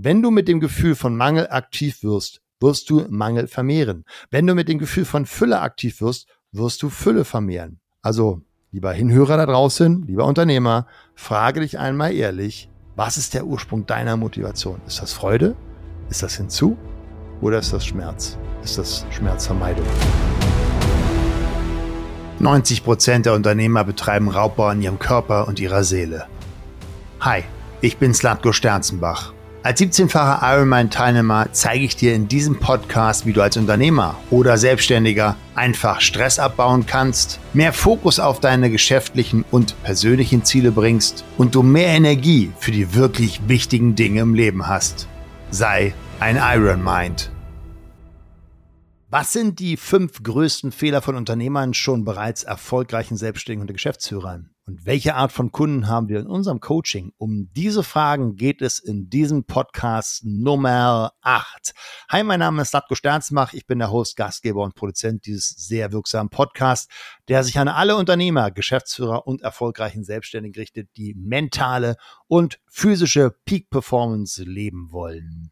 Wenn du mit dem Gefühl von Mangel aktiv wirst, wirst du Mangel vermehren. Wenn du mit dem Gefühl von Fülle aktiv wirst, wirst du Fülle vermehren. Also, lieber Hinhörer da draußen, lieber Unternehmer, frage dich einmal ehrlich, was ist der Ursprung deiner Motivation? Ist das Freude? Ist das Hinzu? Oder ist das Schmerz? Ist das Schmerzvermeidung? 90 Prozent der Unternehmer betreiben Raubbau an ihrem Körper und ihrer Seele. Hi, ich bin Slatko Sternzenbach. Als 17-facher Ironman-Teilnehmer zeige ich dir in diesem Podcast, wie du als Unternehmer oder Selbstständiger einfach Stress abbauen kannst, mehr Fokus auf deine geschäftlichen und persönlichen Ziele bringst und du mehr Energie für die wirklich wichtigen Dinge im Leben hast. Sei ein Iron Mind. Was sind die fünf größten Fehler von Unternehmern schon bereits erfolgreichen Selbstständigen und Geschäftsführern? Und welche Art von Kunden haben wir in unserem Coaching? Um diese Fragen geht es in diesem Podcast Nummer 8. Hi, mein Name ist Slatko Sternzmach. Ich bin der Host, Gastgeber und Produzent dieses sehr wirksamen Podcasts, der sich an alle Unternehmer, Geschäftsführer und erfolgreichen Selbstständigen richtet, die mentale und physische Peak Performance leben wollen.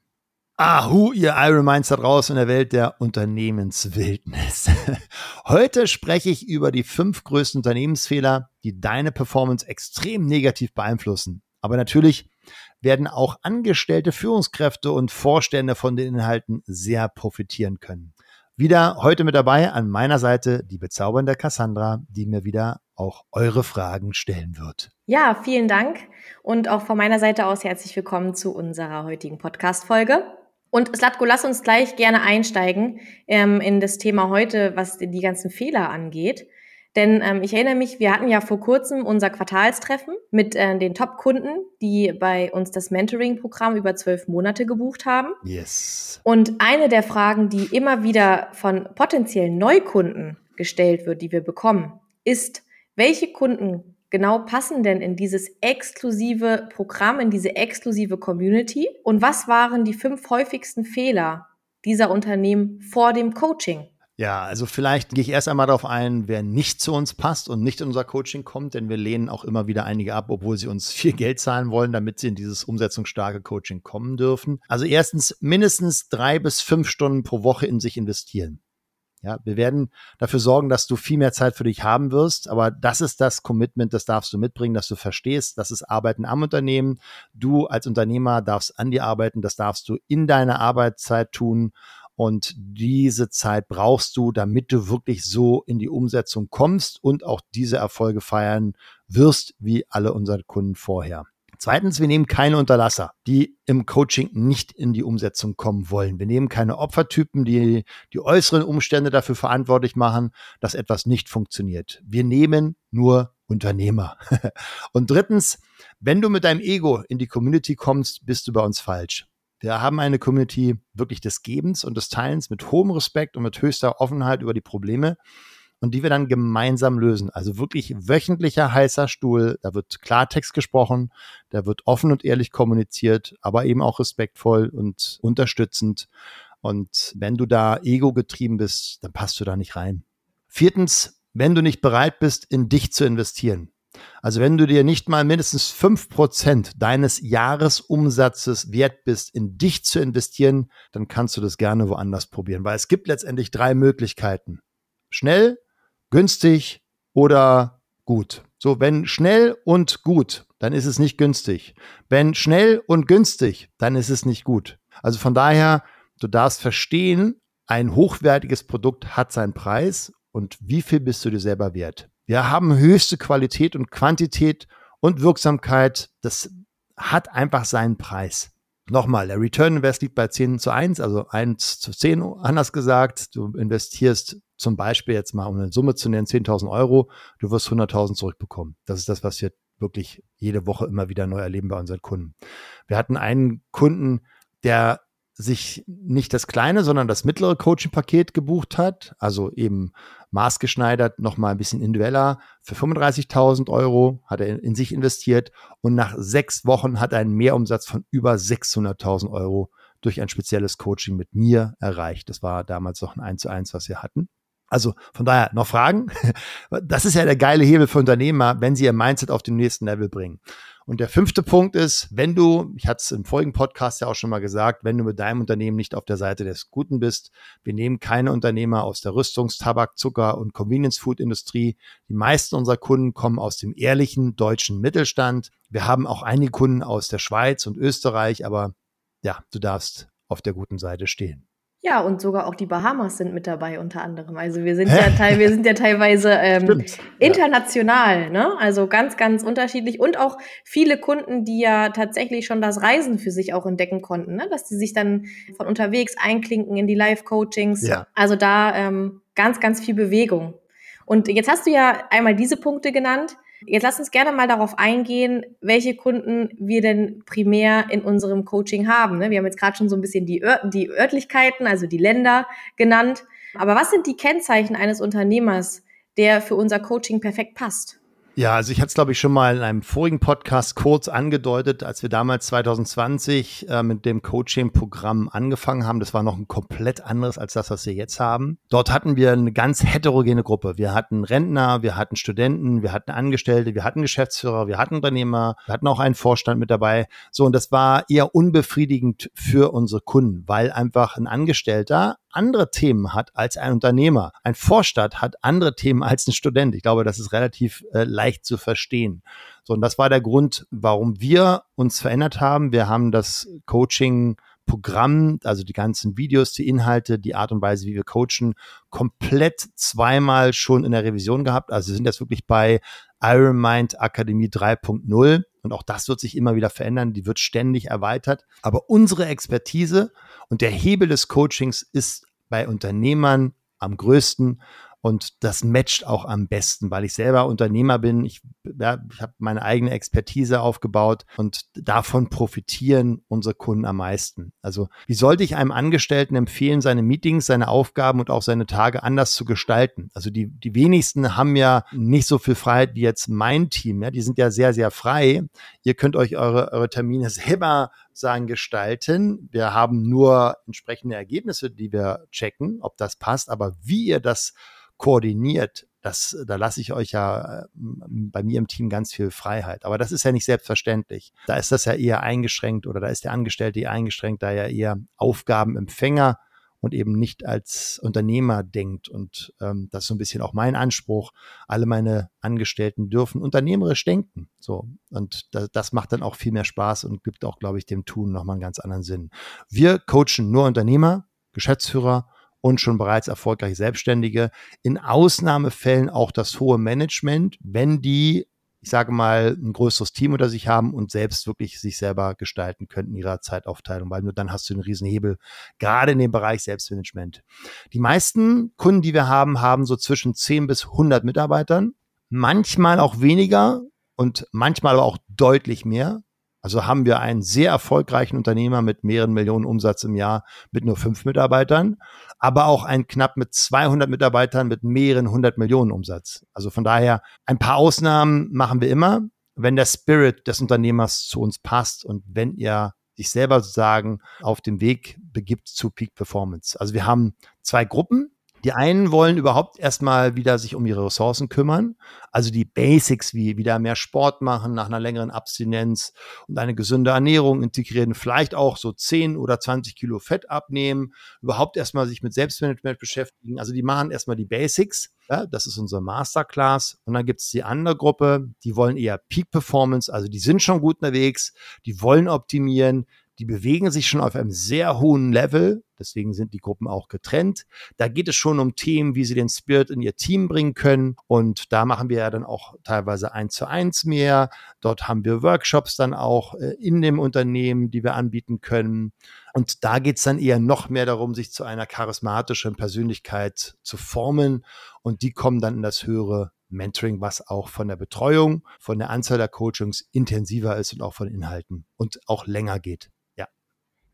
Ahu, ihr Iron Minds da draußen in der Welt der Unternehmenswildnis. Heute spreche ich über die fünf größten Unternehmensfehler, die deine Performance extrem negativ beeinflussen. Aber natürlich werden auch angestellte Führungskräfte und Vorstände von den Inhalten sehr profitieren können. Wieder heute mit dabei an meiner Seite die bezaubernde Cassandra, die mir wieder auch eure Fragen stellen wird. Ja, vielen Dank und auch von meiner Seite aus herzlich willkommen zu unserer heutigen Podcast-Folge. Und Slatko, lass uns gleich gerne einsteigen ähm, in das Thema heute, was die ganzen Fehler angeht. Denn ähm, ich erinnere mich, wir hatten ja vor kurzem unser Quartalstreffen mit äh, den Top-Kunden, die bei uns das Mentoring-Programm über zwölf Monate gebucht haben. Yes. Und eine der Fragen, die immer wieder von potenziellen Neukunden gestellt wird, die wir bekommen, ist, welche Kunden genau passen denn in dieses exklusive Programm, in diese exklusive Community? Und was waren die fünf häufigsten Fehler dieser Unternehmen vor dem Coaching? Ja, also vielleicht gehe ich erst einmal darauf ein, wer nicht zu uns passt und nicht in unser Coaching kommt, denn wir lehnen auch immer wieder einige ab, obwohl sie uns viel Geld zahlen wollen, damit sie in dieses umsetzungsstarke Coaching kommen dürfen. Also erstens mindestens drei bis fünf Stunden pro Woche in sich investieren. Ja, wir werden dafür sorgen, dass du viel mehr Zeit für dich haben wirst, aber das ist das Commitment, das darfst du mitbringen, dass du verstehst, das ist Arbeiten am Unternehmen. Du als Unternehmer darfst an dir arbeiten, das darfst du in deiner Arbeitszeit tun und diese Zeit brauchst du, damit du wirklich so in die Umsetzung kommst und auch diese Erfolge feiern wirst, wie alle unsere Kunden vorher. Zweitens, wir nehmen keine Unterlasser, die im Coaching nicht in die Umsetzung kommen wollen. Wir nehmen keine Opfertypen, die die äußeren Umstände dafür verantwortlich machen, dass etwas nicht funktioniert. Wir nehmen nur Unternehmer. Und drittens, wenn du mit deinem Ego in die Community kommst, bist du bei uns falsch. Wir haben eine Community wirklich des Gebens und des Teilens mit hohem Respekt und mit höchster Offenheit über die Probleme und die wir dann gemeinsam lösen. Also wirklich wöchentlicher heißer Stuhl, da wird Klartext gesprochen, da wird offen und ehrlich kommuniziert, aber eben auch respektvoll und unterstützend. Und wenn du da ego getrieben bist, dann passt du da nicht rein. Viertens, wenn du nicht bereit bist, in dich zu investieren. Also wenn du dir nicht mal mindestens fünf Prozent deines Jahresumsatzes wert bist, in dich zu investieren, dann kannst du das gerne woanders probieren, weil es gibt letztendlich drei Möglichkeiten. Schnell, günstig oder gut. So, wenn schnell und gut, dann ist es nicht günstig. Wenn schnell und günstig, dann ist es nicht gut. Also von daher, du darfst verstehen, ein hochwertiges Produkt hat seinen Preis und wie viel bist du dir selber wert? Wir haben höchste Qualität und Quantität und Wirksamkeit. Das hat einfach seinen Preis. Nochmal, der Return Invest liegt bei 10 zu 1, also 1 zu 10, anders gesagt. Du investierst zum Beispiel jetzt mal, um eine Summe zu nennen, 10.000 Euro, du wirst 100.000 zurückbekommen. Das ist das, was wir wirklich jede Woche immer wieder neu erleben bei unseren Kunden. Wir hatten einen Kunden, der sich nicht das kleine, sondern das mittlere Coaching-Paket gebucht hat, also eben maßgeschneidert, nochmal ein bisschen individueller. Für 35.000 Euro hat er in sich investiert und nach sechs Wochen hat er einen Mehrumsatz von über 600.000 Euro durch ein spezielles Coaching mit mir erreicht. Das war damals noch ein 1 zu 1, was wir hatten. Also von daher noch Fragen. Das ist ja der geile Hebel für Unternehmer, wenn sie ihr Mindset auf den nächsten Level bringen. Und der fünfte Punkt ist, wenn du, ich hatte es im vorigen Podcast ja auch schon mal gesagt, wenn du mit deinem Unternehmen nicht auf der Seite des Guten bist, wir nehmen keine Unternehmer aus der Rüstungs-, Tabak-, Zucker- und Convenience-Food-Industrie. Die meisten unserer Kunden kommen aus dem ehrlichen deutschen Mittelstand. Wir haben auch einige Kunden aus der Schweiz und Österreich, aber ja, du darfst auf der guten Seite stehen. Ja, und sogar auch die Bahamas sind mit dabei unter anderem. Also wir sind ja, teil, wir sind ja teilweise ähm, international, ja. ne? Also ganz, ganz unterschiedlich und auch viele Kunden, die ja tatsächlich schon das Reisen für sich auch entdecken konnten, ne? dass sie sich dann von unterwegs einklinken in die Live-Coachings. Ja. Also da ähm, ganz, ganz viel Bewegung. Und jetzt hast du ja einmal diese Punkte genannt. Jetzt lass uns gerne mal darauf eingehen, welche Kunden wir denn primär in unserem Coaching haben. Ne? Wir haben jetzt gerade schon so ein bisschen die, Ör die Örtlichkeiten, also die Länder genannt. Aber was sind die Kennzeichen eines Unternehmers, der für unser Coaching perfekt passt? Ja, also ich hatte es, glaube ich, schon mal in einem vorigen Podcast kurz angedeutet, als wir damals 2020 äh, mit dem Coaching-Programm angefangen haben. Das war noch ein komplett anderes als das, was wir jetzt haben. Dort hatten wir eine ganz heterogene Gruppe. Wir hatten Rentner, wir hatten Studenten, wir hatten Angestellte, wir hatten Geschäftsführer, wir hatten Unternehmer, wir hatten auch einen Vorstand mit dabei. So, und das war eher unbefriedigend für unsere Kunden, weil einfach ein Angestellter andere Themen hat als ein Unternehmer. Ein Vorstand hat andere Themen als ein Student. Ich glaube, das ist relativ äh, leicht zu verstehen. So, und das war der Grund, warum wir uns verändert haben. Wir haben das Coaching Programm, also die ganzen Videos, die Inhalte, die Art und Weise, wie wir coachen, komplett zweimal schon in der Revision gehabt. Also sind jetzt wirklich bei Iron Mind Akademie 3.0 und auch das wird sich immer wieder verändern. Die wird ständig erweitert. Aber unsere Expertise und der Hebel des Coachings ist bei Unternehmern am größten und das matcht auch am besten, weil ich selber Unternehmer bin. Ich, ja, ich habe meine eigene Expertise aufgebaut und davon profitieren unsere Kunden am meisten. Also wie sollte ich einem Angestellten empfehlen, seine Meetings, seine Aufgaben und auch seine Tage anders zu gestalten? Also die, die wenigsten haben ja nicht so viel Freiheit wie jetzt mein Team. Ja, die sind ja sehr, sehr frei. Ihr könnt euch eure, eure Termine selber sagen, gestalten. Wir haben nur entsprechende Ergebnisse, die wir checken, ob das passt. Aber wie ihr das koordiniert, das, da lasse ich euch ja äh, bei mir im Team ganz viel Freiheit. Aber das ist ja nicht selbstverständlich. Da ist das ja eher eingeschränkt oder da ist der Angestellte eher eingeschränkt, da er eher Aufgabenempfänger und eben nicht als Unternehmer denkt. Und ähm, das ist so ein bisschen auch mein Anspruch. Alle meine Angestellten dürfen unternehmerisch denken. So. Und das, das macht dann auch viel mehr Spaß und gibt auch, glaube ich, dem Tun nochmal einen ganz anderen Sinn. Wir coachen nur Unternehmer, Geschäftsführer und schon bereits erfolgreiche Selbstständige. In Ausnahmefällen auch das hohe Management, wenn die, ich sage mal, ein größeres Team unter sich haben und selbst wirklich sich selber gestalten könnten ihrer Zeitaufteilung, weil nur dann hast du einen riesen Hebel, gerade in dem Bereich Selbstmanagement. Die meisten Kunden, die wir haben, haben so zwischen 10 bis 100 Mitarbeitern, manchmal auch weniger und manchmal aber auch deutlich mehr. Also haben wir einen sehr erfolgreichen Unternehmer mit mehreren Millionen Umsatz im Jahr mit nur fünf Mitarbeitern, aber auch einen knapp mit 200 Mitarbeitern mit mehreren hundert Millionen Umsatz. Also von daher ein paar Ausnahmen machen wir immer, wenn der Spirit des Unternehmers zu uns passt und wenn ihr sich selber sozusagen auf den Weg begibt zu Peak Performance. Also wir haben zwei Gruppen. Die einen wollen überhaupt erstmal wieder sich um ihre Ressourcen kümmern, also die Basics wie wieder mehr Sport machen nach einer längeren Abstinenz und eine gesunde Ernährung integrieren, vielleicht auch so 10 oder 20 Kilo Fett abnehmen, überhaupt erstmal sich mit Selbstmanagement beschäftigen. Also die machen erstmal die Basics. Ja, das ist unsere Masterclass. Und dann gibt es die andere Gruppe, die wollen eher Peak Performance, also die sind schon gut unterwegs, die wollen optimieren, die bewegen sich schon auf einem sehr hohen Level. Deswegen sind die Gruppen auch getrennt. Da geht es schon um Themen, wie sie den Spirit in ihr Team bringen können. Und da machen wir ja dann auch teilweise eins zu eins mehr. Dort haben wir Workshops dann auch äh, in dem Unternehmen, die wir anbieten können. Und da geht es dann eher noch mehr darum, sich zu einer charismatischen Persönlichkeit zu formen. Und die kommen dann in das höhere Mentoring, was auch von der Betreuung, von der Anzahl der Coachings intensiver ist und auch von Inhalten und auch länger geht.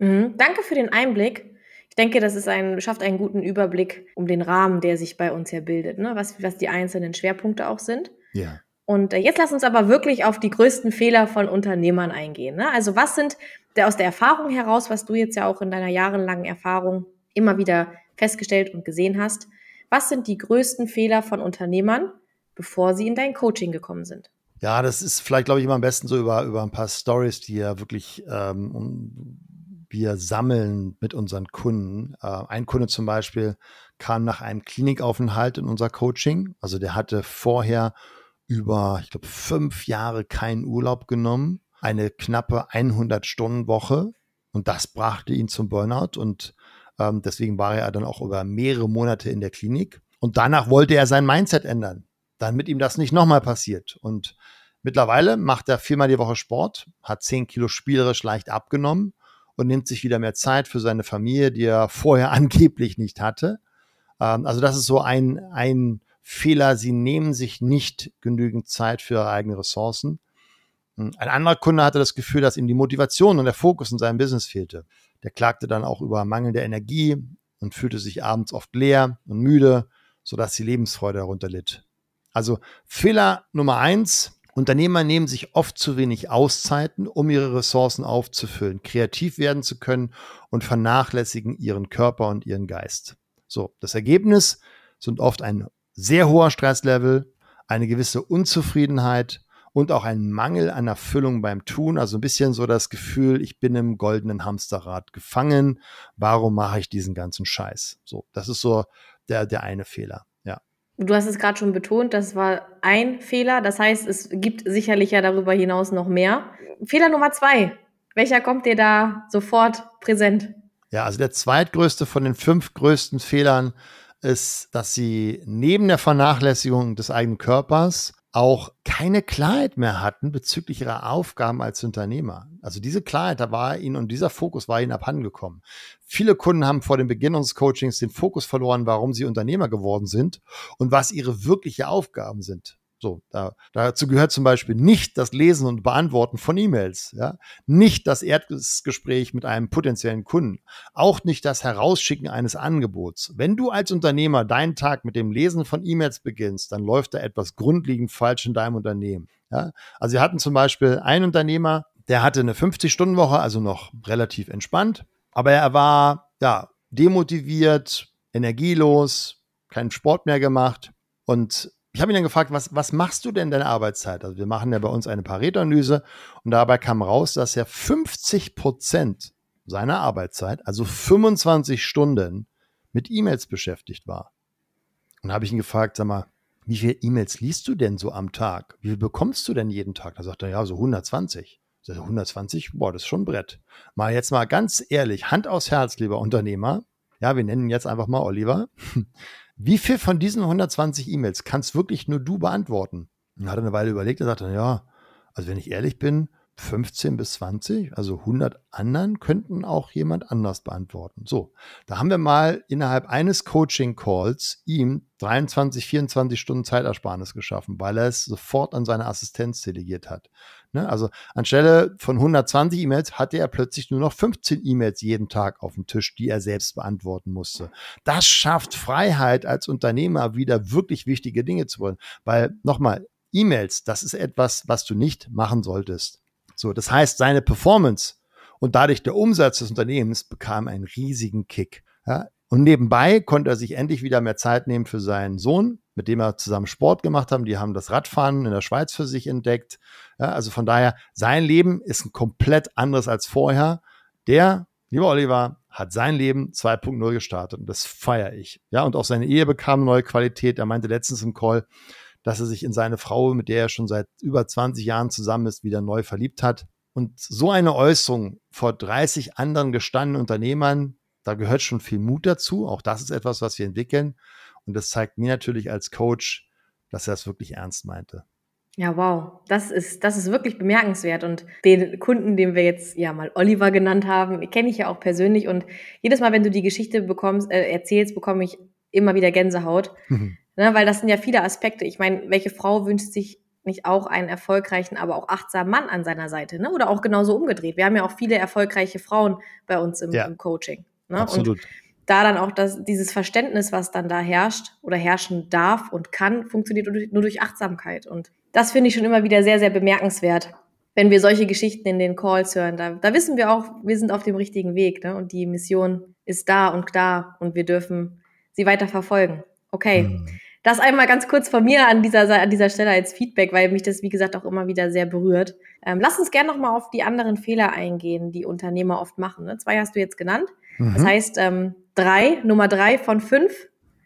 Mhm. Danke für den Einblick. Ich denke, das ist ein, schafft einen guten Überblick um den Rahmen, der sich bei uns ja bildet, ne? was, was die einzelnen Schwerpunkte auch sind. Ja. Und äh, jetzt lass uns aber wirklich auf die größten Fehler von Unternehmern eingehen. Ne? Also was sind der, aus der Erfahrung heraus, was du jetzt ja auch in deiner jahrelangen Erfahrung immer wieder festgestellt und gesehen hast, was sind die größten Fehler von Unternehmern, bevor sie in dein Coaching gekommen sind? Ja, das ist vielleicht, glaube ich, immer am besten so über, über ein paar Stories, die ja wirklich ähm, wir sammeln mit unseren Kunden. Äh, ein Kunde zum Beispiel kam nach einem Klinikaufenthalt in unser Coaching. Also der hatte vorher über, ich glaube, fünf Jahre keinen Urlaub genommen, eine knappe 100-Stunden-Woche und das brachte ihn zum Burnout und ähm, deswegen war er dann auch über mehrere Monate in der Klinik. Und danach wollte er sein Mindset ändern damit ihm das nicht nochmal passiert. Und mittlerweile macht er viermal die Woche Sport, hat zehn Kilo spielerisch leicht abgenommen und nimmt sich wieder mehr Zeit für seine Familie, die er vorher angeblich nicht hatte. Ähm, also das ist so ein, ein Fehler. Sie nehmen sich nicht genügend Zeit für ihre eigenen Ressourcen. Hm, ein anderer Kunde hatte das Gefühl, dass ihm die Motivation und der Fokus in seinem Business fehlte. Der klagte dann auch über mangelnde Energie und fühlte sich abends oft leer und müde, sodass die Lebensfreude darunter litt. Also Fehler Nummer eins, Unternehmer nehmen sich oft zu wenig Auszeiten, um ihre Ressourcen aufzufüllen, kreativ werden zu können und vernachlässigen ihren Körper und ihren Geist. So, das Ergebnis sind oft ein sehr hoher Stresslevel, eine gewisse Unzufriedenheit und auch ein Mangel an Erfüllung beim Tun. Also ein bisschen so das Gefühl, ich bin im goldenen Hamsterrad gefangen. Warum mache ich diesen ganzen Scheiß? So, das ist so der, der eine Fehler. Du hast es gerade schon betont, das war ein Fehler. Das heißt, es gibt sicherlich ja darüber hinaus noch mehr. Fehler Nummer zwei. Welcher kommt dir da sofort präsent? Ja, also der zweitgrößte von den fünf größten Fehlern ist, dass sie neben der Vernachlässigung des eigenen Körpers auch keine Klarheit mehr hatten bezüglich ihrer Aufgaben als Unternehmer. Also diese Klarheit, da war ihnen und dieser Fokus war ihnen abhandengekommen. Viele Kunden haben vor dem Beginn unseres Coachings den Fokus verloren, warum sie Unternehmer geworden sind und was ihre wirkliche Aufgaben sind. So, da, dazu gehört zum Beispiel nicht das Lesen und Beantworten von E-Mails, ja, nicht das Erdgespräch mit einem potenziellen Kunden, auch nicht das Herausschicken eines Angebots. Wenn du als Unternehmer deinen Tag mit dem Lesen von E-Mails beginnst, dann läuft da etwas grundlegend falsch in deinem Unternehmen. Ja, also wir hatten zum Beispiel einen Unternehmer, der hatte eine 50-Stunden-Woche, also noch relativ entspannt, aber er war ja demotiviert, energielos, keinen Sport mehr gemacht und ich habe ihn dann gefragt, was, was machst du denn deine Arbeitszeit? Also wir machen ja bei uns eine Pareto-Analyse und dabei kam raus, dass er 50 Prozent seiner Arbeitszeit, also 25 Stunden, mit E-Mails beschäftigt war. Und da habe ich ihn gefragt, sag mal, wie viele E-Mails liest du denn so am Tag? Wie viel bekommst du denn jeden Tag? Da sagt er, ja, so 120. Ich sage, 120, boah, das ist schon ein Brett. Mal jetzt mal ganz ehrlich, Hand aufs Herz, lieber Unternehmer. Ja, wir nennen ihn jetzt einfach mal Oliver. Wie viel von diesen 120 E-Mails kannst wirklich nur du beantworten? Und hat er eine Weile überlegt und sagte, ja, also wenn ich ehrlich bin, 15 bis 20, also 100 anderen könnten auch jemand anders beantworten. So, da haben wir mal innerhalb eines Coaching-Calls ihm 23, 24 Stunden Zeitersparnis geschaffen, weil er es sofort an seine Assistenz delegiert hat. Ne? Also anstelle von 120 E-Mails hatte er plötzlich nur noch 15 E-Mails jeden Tag auf dem Tisch, die er selbst beantworten musste. Das schafft Freiheit als Unternehmer wieder wirklich wichtige Dinge zu wollen, weil nochmal, E-Mails, das ist etwas, was du nicht machen solltest. So, das heißt, seine Performance und dadurch der Umsatz des Unternehmens bekam einen riesigen Kick. Ja? Und nebenbei konnte er sich endlich wieder mehr Zeit nehmen für seinen Sohn, mit dem er zusammen Sport gemacht haben. Die haben das Radfahren in der Schweiz für sich entdeckt. Ja, also von daher, sein Leben ist ein komplett anderes als vorher. Der, lieber Oliver, hat sein Leben 2.0 gestartet und das feiere ich. Ja, und auch seine Ehe bekam neue Qualität. Er meinte letztens im Call, dass er sich in seine Frau, mit der er schon seit über 20 Jahren zusammen ist, wieder neu verliebt hat. Und so eine Äußerung vor 30 anderen gestandenen Unternehmern, da gehört schon viel Mut dazu. Auch das ist etwas, was wir entwickeln. Und das zeigt mir natürlich als Coach, dass er es wirklich ernst meinte. Ja, wow. Das ist, das ist wirklich bemerkenswert. Und den Kunden, den wir jetzt ja mal Oliver genannt haben, kenne ich ja auch persönlich. Und jedes Mal, wenn du die Geschichte bekommst, äh, erzählst, bekomme ich immer wieder Gänsehaut. Mhm. Ne, weil das sind ja viele Aspekte. Ich meine, welche Frau wünscht sich nicht auch einen erfolgreichen, aber auch achtsamen Mann an seiner Seite? Ne? Oder auch genauso umgedreht. Wir haben ja auch viele erfolgreiche Frauen bei uns im, ja. im Coaching. Ne? Absolut. Und da dann auch das, dieses Verständnis, was dann da herrscht oder herrschen darf und kann, funktioniert nur durch Achtsamkeit. Und das finde ich schon immer wieder sehr, sehr bemerkenswert, wenn wir solche Geschichten in den Calls hören. Da, da wissen wir auch, wir sind auf dem richtigen Weg. Ne? Und die Mission ist da und da und wir dürfen sie weiter verfolgen. Okay. Mhm. Das einmal ganz kurz von mir an dieser, an dieser Stelle als Feedback, weil mich das, wie gesagt, auch immer wieder sehr berührt. Ähm, lass uns gerne nochmal auf die anderen Fehler eingehen, die Unternehmer oft machen. Ne? Zwei hast du jetzt genannt. Mhm. Das heißt, ähm, drei, Nummer drei von fünf.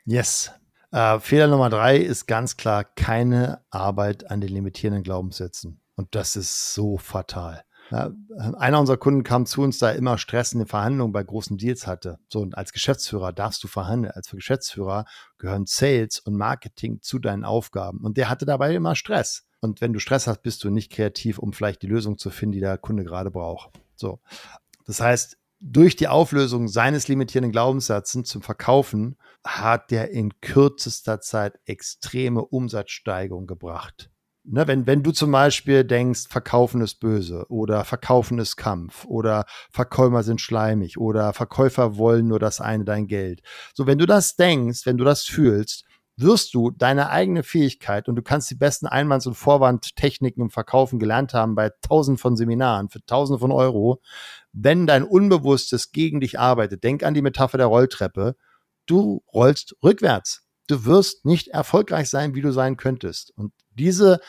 Yes. Äh, Fehler Nummer drei ist ganz klar keine Arbeit an den limitierenden Glaubenssätzen. Und das ist so fatal. Ja, einer unserer Kunden kam zu uns, da immer Stress in den Verhandlungen bei großen Deals hatte. So, und als Geschäftsführer darfst du verhandeln. Als Geschäftsführer gehören Sales und Marketing zu deinen Aufgaben. Und der hatte dabei immer Stress. Und wenn du Stress hast, bist du nicht kreativ, um vielleicht die Lösung zu finden, die der Kunde gerade braucht. So. Das heißt, durch die Auflösung seines limitierenden Glaubenssatzes zum Verkaufen hat der in kürzester Zeit extreme Umsatzsteigerung gebracht. Ne, wenn, wenn du zum Beispiel denkst, Verkaufen ist böse oder Verkaufen ist Kampf oder Verkäufer sind schleimig oder Verkäufer wollen nur das eine, dein Geld. So, wenn du das denkst, wenn du das fühlst, wirst du deine eigene Fähigkeit und du kannst die besten Einwands- und Vorwandtechniken im Verkaufen gelernt haben bei tausend von Seminaren für tausende von Euro. Wenn dein Unbewusstes gegen dich arbeitet, denk an die Metapher der Rolltreppe, du rollst rückwärts du wirst nicht erfolgreich sein, wie du sein könntest. Und diese,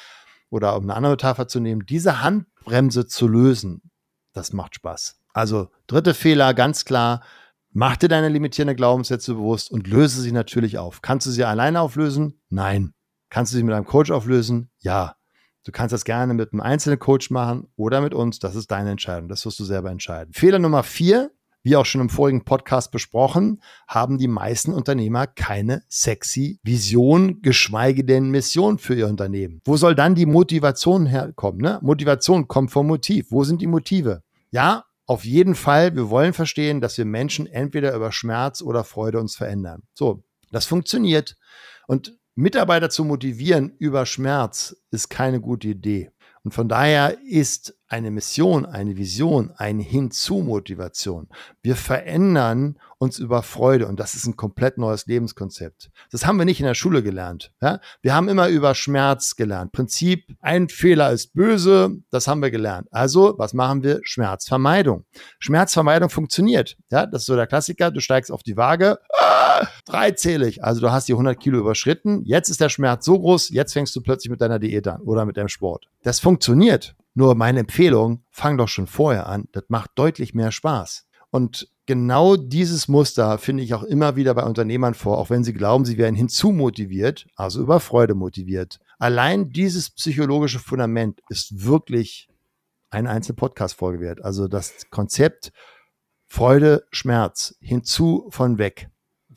oder um eine andere Metapher zu nehmen, diese Handbremse zu lösen, das macht Spaß. Also dritte Fehler, ganz klar, mach dir deine limitierenden Glaubenssätze bewusst und löse sie natürlich auf. Kannst du sie alleine auflösen? Nein. Kannst du sie mit einem Coach auflösen? Ja. Du kannst das gerne mit einem einzelnen Coach machen oder mit uns. Das ist deine Entscheidung. Das wirst du selber entscheiden. Fehler Nummer vier, wie auch schon im vorigen Podcast besprochen, haben die meisten Unternehmer keine sexy Vision, geschweige denn Mission für ihr Unternehmen. Wo soll dann die Motivation herkommen? Ne? Motivation kommt vom Motiv. Wo sind die Motive? Ja, auf jeden Fall, wir wollen verstehen, dass wir Menschen entweder über Schmerz oder Freude uns verändern. So, das funktioniert. Und Mitarbeiter zu motivieren über Schmerz ist keine gute Idee. Und von daher ist eine Mission, eine Vision, eine Hinzu-Motivation. Wir verändern uns über Freude und das ist ein komplett neues Lebenskonzept. Das haben wir nicht in der Schule gelernt. Ja? Wir haben immer über Schmerz gelernt. Prinzip, ein Fehler ist böse, das haben wir gelernt. Also, was machen wir? Schmerzvermeidung. Schmerzvermeidung funktioniert. Ja? Das ist so der Klassiker. Du steigst auf die Waage, ah, dreizählig. Also du hast die 100 Kilo überschritten. Jetzt ist der Schmerz so groß, jetzt fängst du plötzlich mit deiner Diät an oder mit deinem Sport. Das funktioniert. Nur meine Empfehlung, fang doch schon vorher an. Das macht deutlich mehr Spaß. Und genau dieses Muster finde ich auch immer wieder bei Unternehmern vor, auch wenn sie glauben, sie werden hinzumotiviert, also über Freude motiviert. Allein dieses psychologische Fundament ist wirklich eine einzelne Podcast-Folge wert. Also das Konzept Freude, Schmerz, hinzu von weg.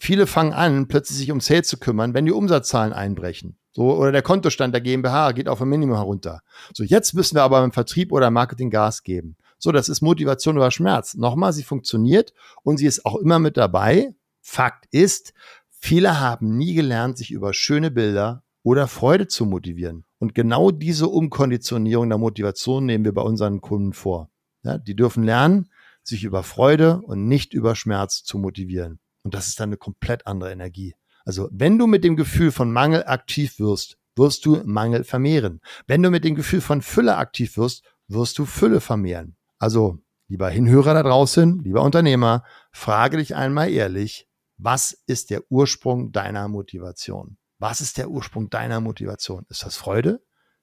Viele fangen an, plötzlich sich um Sales zu kümmern, wenn die Umsatzzahlen einbrechen. So, oder der Kontostand der GmbH geht auf ein Minimum herunter. So, jetzt müssen wir aber im Vertrieb oder Marketing Gas geben. So, das ist Motivation über Schmerz. Nochmal, sie funktioniert und sie ist auch immer mit dabei. Fakt ist, viele haben nie gelernt, sich über schöne Bilder oder Freude zu motivieren. Und genau diese Umkonditionierung der Motivation nehmen wir bei unseren Kunden vor. Ja, die dürfen lernen, sich über Freude und nicht über Schmerz zu motivieren. Und das ist dann eine komplett andere Energie. Also wenn du mit dem Gefühl von Mangel aktiv wirst, wirst du Mangel vermehren. Wenn du mit dem Gefühl von Fülle aktiv wirst, wirst du Fülle vermehren. Also, lieber Hinhörer da draußen, lieber Unternehmer, frage dich einmal ehrlich, was ist der Ursprung deiner Motivation? Was ist der Ursprung deiner Motivation? Ist das Freude?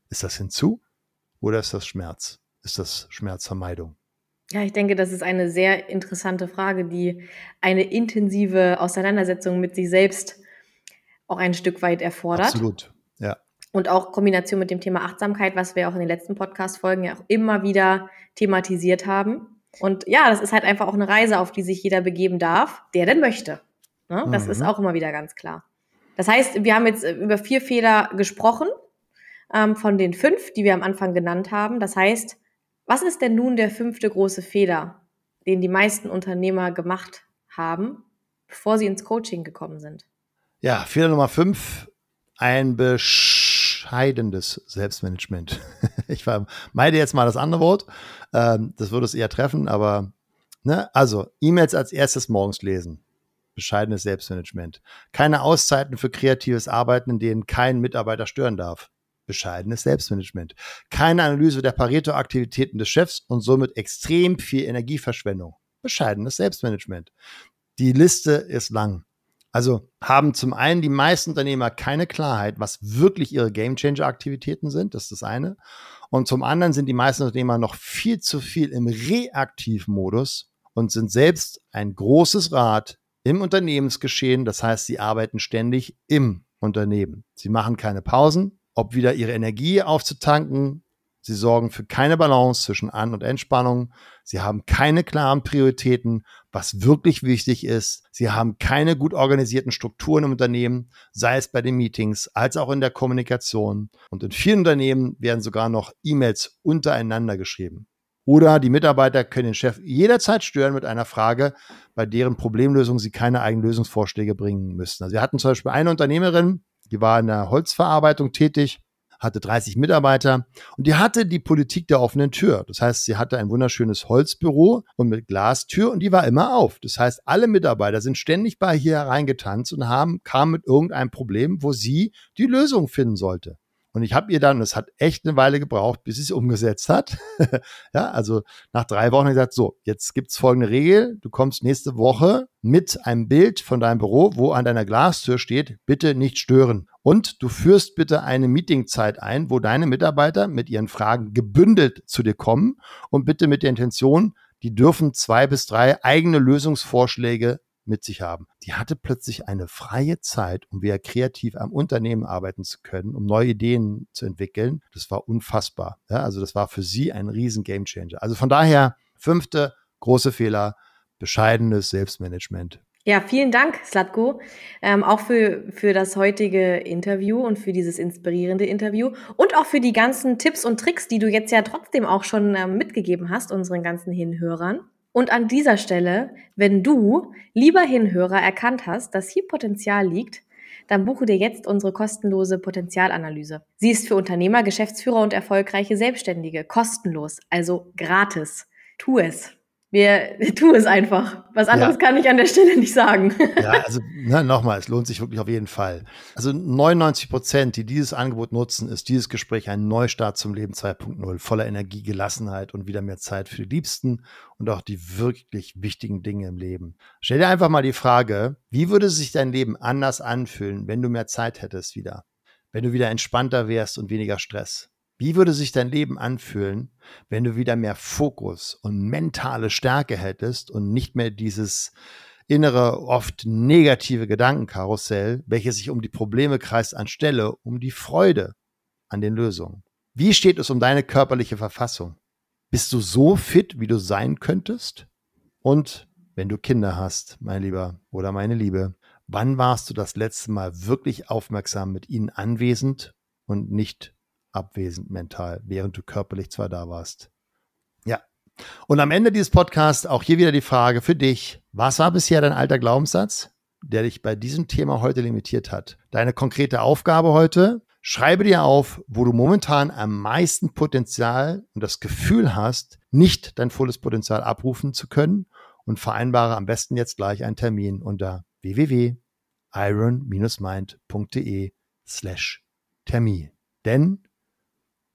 Ist das hinzu? Oder ist das Schmerz? Ist das Schmerzvermeidung? Ja, ich denke, das ist eine sehr interessante Frage, die eine intensive Auseinandersetzung mit sich selbst auch ein Stück weit erfordert. Absolut, ja. Und auch Kombination mit dem Thema Achtsamkeit, was wir auch in den letzten Podcast-Folgen ja auch immer wieder thematisiert haben. Und ja, das ist halt einfach auch eine Reise, auf die sich jeder begeben darf, der denn möchte. Ne? Das mhm. ist auch immer wieder ganz klar. Das heißt, wir haben jetzt äh, über vier Fehler gesprochen, ähm, von den fünf, die wir am Anfang genannt haben. Das heißt, was ist denn nun der fünfte große Fehler, den die meisten Unternehmer gemacht haben, bevor sie ins Coaching gekommen sind? Ja, Fehler Nummer fünf, ein bescheidendes Selbstmanagement. ich meide jetzt mal das andere Wort. Ähm, das würde es eher treffen, aber ne, also E-Mails als erstes morgens lesen. Bescheidenes Selbstmanagement. Keine Auszeiten für kreatives Arbeiten, in denen kein Mitarbeiter stören darf. Bescheidenes Selbstmanagement. Keine Analyse der Pareto-Aktivitäten des Chefs und somit extrem viel Energieverschwendung. Bescheidenes Selbstmanagement. Die Liste ist lang. Also haben zum einen die meisten Unternehmer keine Klarheit, was wirklich ihre Gamechanger-Aktivitäten sind. Das ist das eine. Und zum anderen sind die meisten Unternehmer noch viel zu viel im Reaktivmodus und sind selbst ein großes Rad im Unternehmensgeschehen. Das heißt, sie arbeiten ständig im Unternehmen. Sie machen keine Pausen, ob wieder ihre Energie aufzutanken. Sie sorgen für keine Balance zwischen An- und Entspannung. Sie haben keine klaren Prioritäten, was wirklich wichtig ist. Sie haben keine gut organisierten Strukturen im Unternehmen, sei es bei den Meetings als auch in der Kommunikation. Und in vielen Unternehmen werden sogar noch E-Mails untereinander geschrieben. Oder die Mitarbeiter können den Chef jederzeit stören mit einer Frage, bei deren Problemlösung sie keine eigenen Lösungsvorschläge bringen müssen. Also wir hatten zum Beispiel eine Unternehmerin, die war in der Holzverarbeitung tätig, hatte 30 Mitarbeiter und die hatte die Politik der offenen Tür. Das heißt, sie hatte ein wunderschönes Holzbüro und mit Glastür und die war immer auf. Das heißt, alle Mitarbeiter sind ständig bei hier hereingetanzt und haben, kamen mit irgendeinem Problem, wo sie die Lösung finden sollte. Und ich habe ihr dann, das hat echt eine Weile gebraucht, bis sie es umgesetzt hat. ja, also nach drei Wochen gesagt, so, jetzt gibt's folgende Regel. Du kommst nächste Woche mit einem Bild von deinem Büro, wo an deiner Glastür steht, bitte nicht stören. Und du führst bitte eine Meetingzeit ein, wo deine Mitarbeiter mit ihren Fragen gebündelt zu dir kommen und bitte mit der Intention, die dürfen zwei bis drei eigene Lösungsvorschläge mit sich haben. Die hatte plötzlich eine freie Zeit, um wieder kreativ am Unternehmen arbeiten zu können, um neue Ideen zu entwickeln. Das war unfassbar. Ja, also das war für sie ein riesen Gamechanger. Also von daher, fünfte große Fehler, bescheidenes Selbstmanagement. Ja, vielen Dank, Slatko, ähm, auch für, für das heutige Interview und für dieses inspirierende Interview und auch für die ganzen Tipps und Tricks, die du jetzt ja trotzdem auch schon ähm, mitgegeben hast, unseren ganzen Hinhörern. Und an dieser Stelle, wenn du, lieber Hinhörer, erkannt hast, dass hier Potenzial liegt, dann buche dir jetzt unsere kostenlose Potenzialanalyse. Sie ist für Unternehmer, Geschäftsführer und erfolgreiche Selbstständige kostenlos, also gratis. Tu es. Wir tu es einfach. Was anderes ja. kann ich an der Stelle nicht sagen. Ja, also ne, nochmal, es lohnt sich wirklich auf jeden Fall. Also 99 Prozent, die dieses Angebot nutzen, ist dieses Gespräch ein Neustart zum Leben 2.0, voller Energie, Gelassenheit und wieder mehr Zeit für die Liebsten und auch die wirklich wichtigen Dinge im Leben. Stell dir einfach mal die Frage, wie würde sich dein Leben anders anfühlen, wenn du mehr Zeit hättest wieder? Wenn du wieder entspannter wärst und weniger Stress? Wie würde sich dein Leben anfühlen, wenn du wieder mehr Fokus und mentale Stärke hättest und nicht mehr dieses innere, oft negative Gedankenkarussell, welches sich um die Probleme kreist, anstelle um die Freude an den Lösungen? Wie steht es um deine körperliche Verfassung? Bist du so fit, wie du sein könntest? Und wenn du Kinder hast, mein Lieber oder meine Liebe, wann warst du das letzte Mal wirklich aufmerksam mit ihnen anwesend und nicht abwesend mental, während du körperlich zwar da warst. Ja. Und am Ende dieses Podcasts auch hier wieder die Frage für dich. Was war bisher dein alter Glaubenssatz, der dich bei diesem Thema heute limitiert hat? Deine konkrete Aufgabe heute? Schreibe dir auf, wo du momentan am meisten Potenzial und das Gefühl hast, nicht dein volles Potenzial abrufen zu können und vereinbare am besten jetzt gleich einen Termin unter www.iron-mind.de slash Termin. Denn